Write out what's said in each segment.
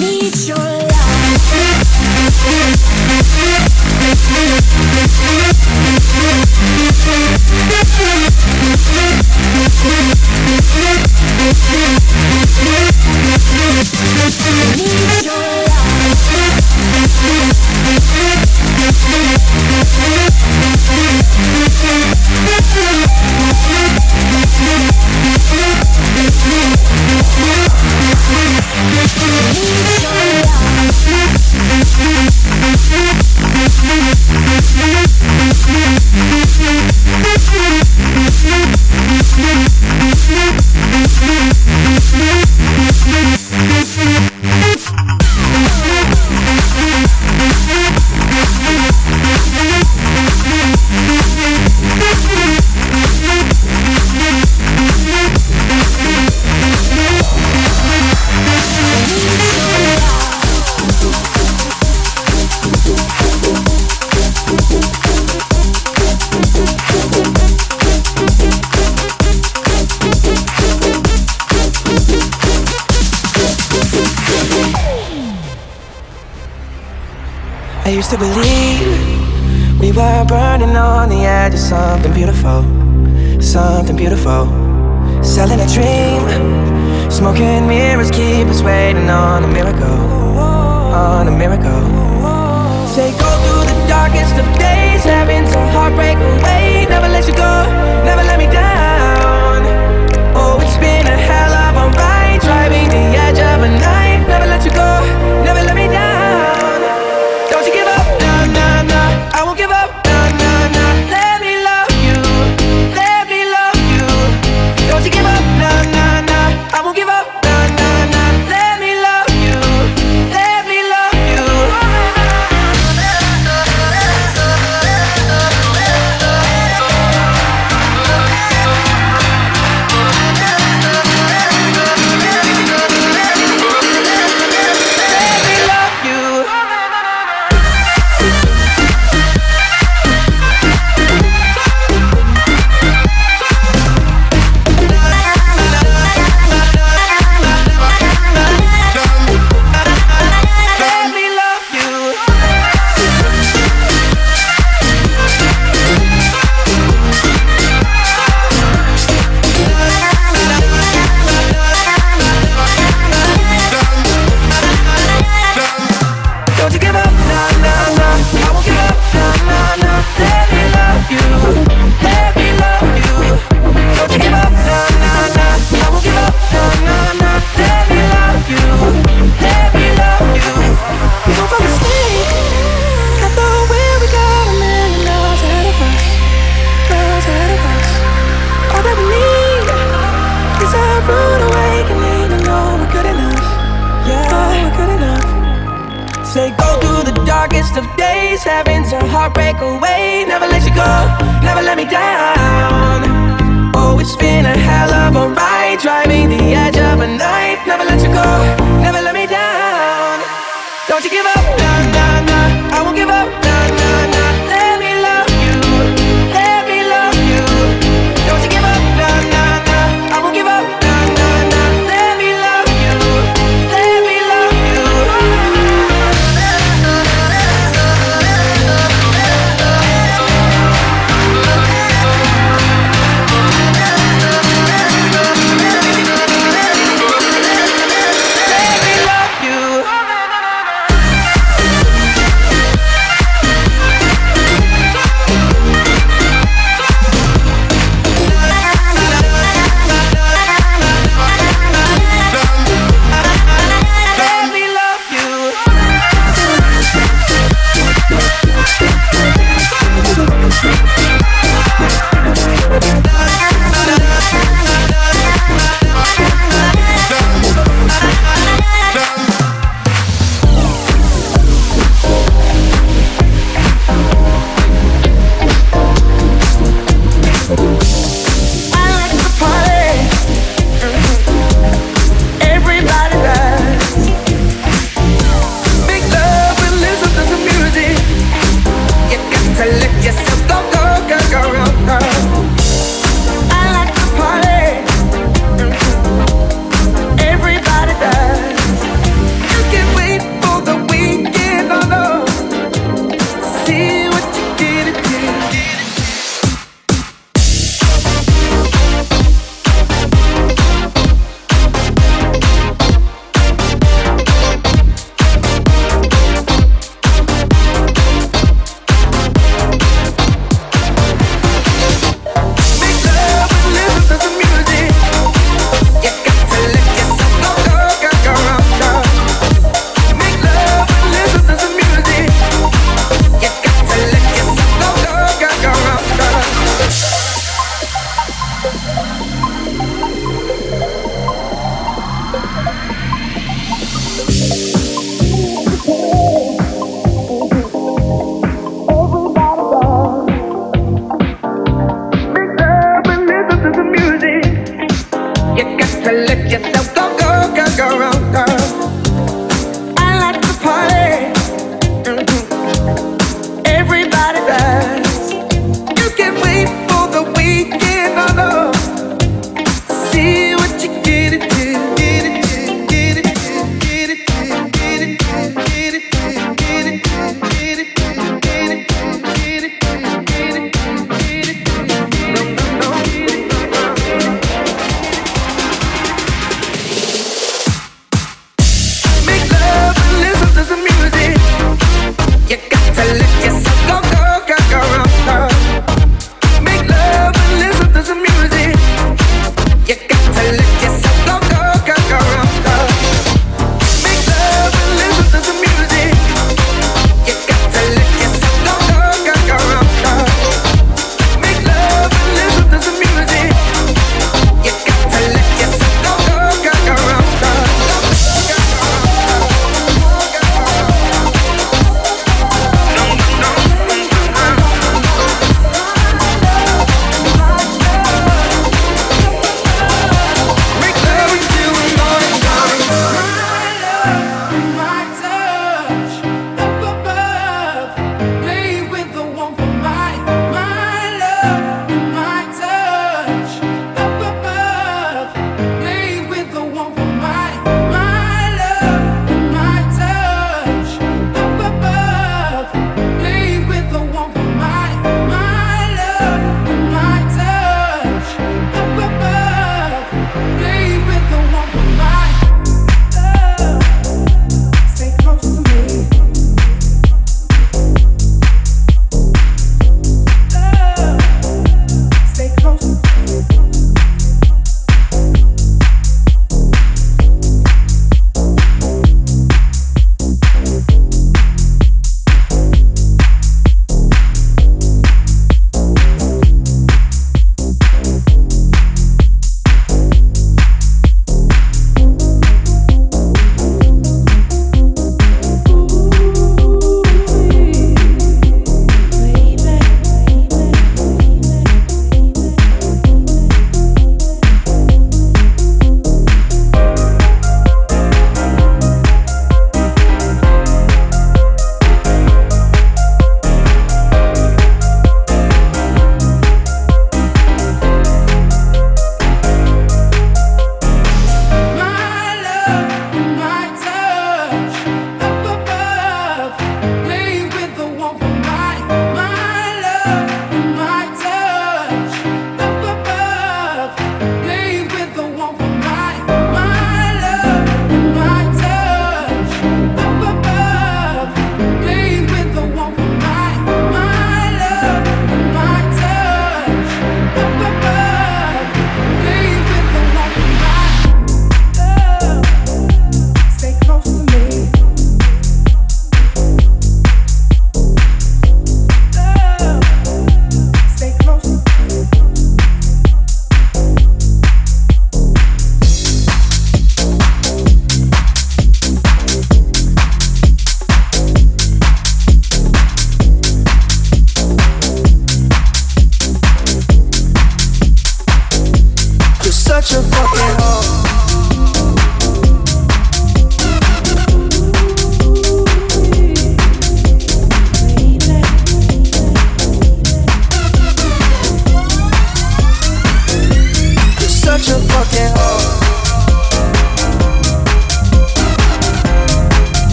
need your love to na na.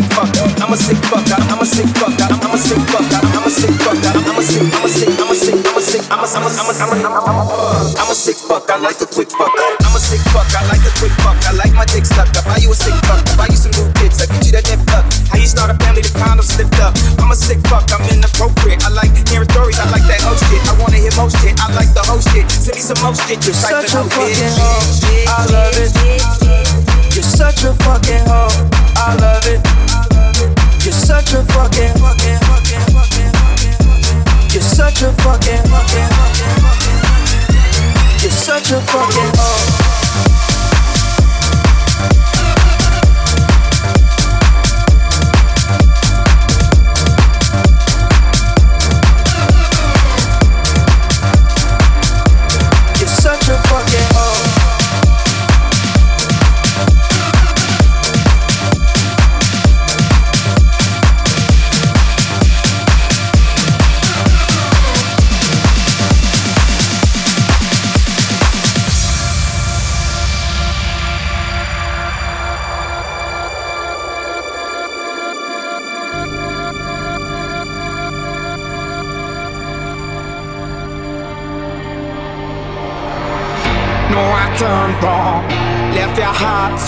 I like the quick fuck. I'm a sick fuck. I'm a sick fuck. I'm a sick fuck. I'm a sick fuck. I'm a sick. I'm a sick. I'm a sick. I'm a sick. I'm a. I'm a. I'm a. I'm a. I'm a sick fuck. I like the quick fuck. I'm a sick fuck. I like the quick fuck. I like my dick stuck. I buy you a sick fuck. I buy you some new kids. I get you that nip fuck. How you start a family? The condom slipped up. I'm a sick fuck. I'm inappropriate. I like hearing stories. I like that host shit. I wanna hear most shit. I like the whole shit. Send me some more shit. You're such a fucking hoe. I love it. Such a fucking hoe. I love it. You're such a fucking fucking fucking fucking. You're such a fucking fucking fucking. You're such a fucking hoe.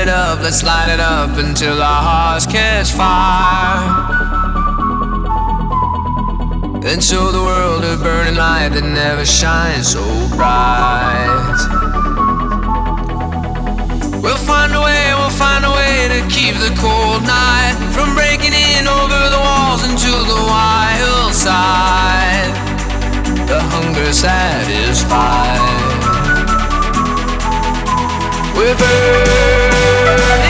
It up, let's light it up until our hearts catch fire. And show the world a burning light that never shines so bright. We'll find a way, we'll find a way to keep the cold night from breaking in over the walls into the wild side. The hunger satisfied. We're burning. Stands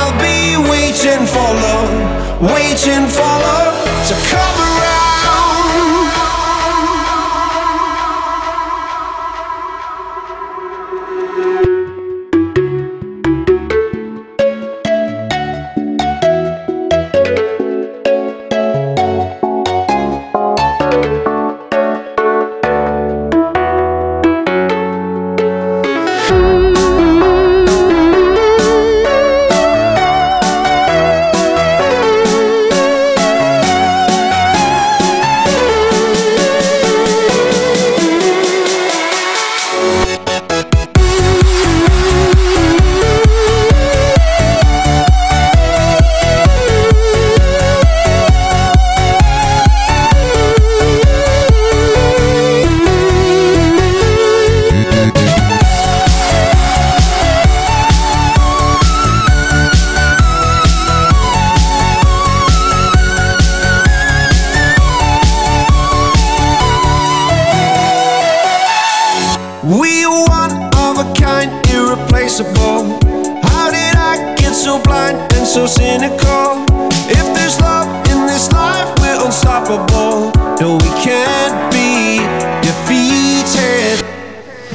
for love, waiting for love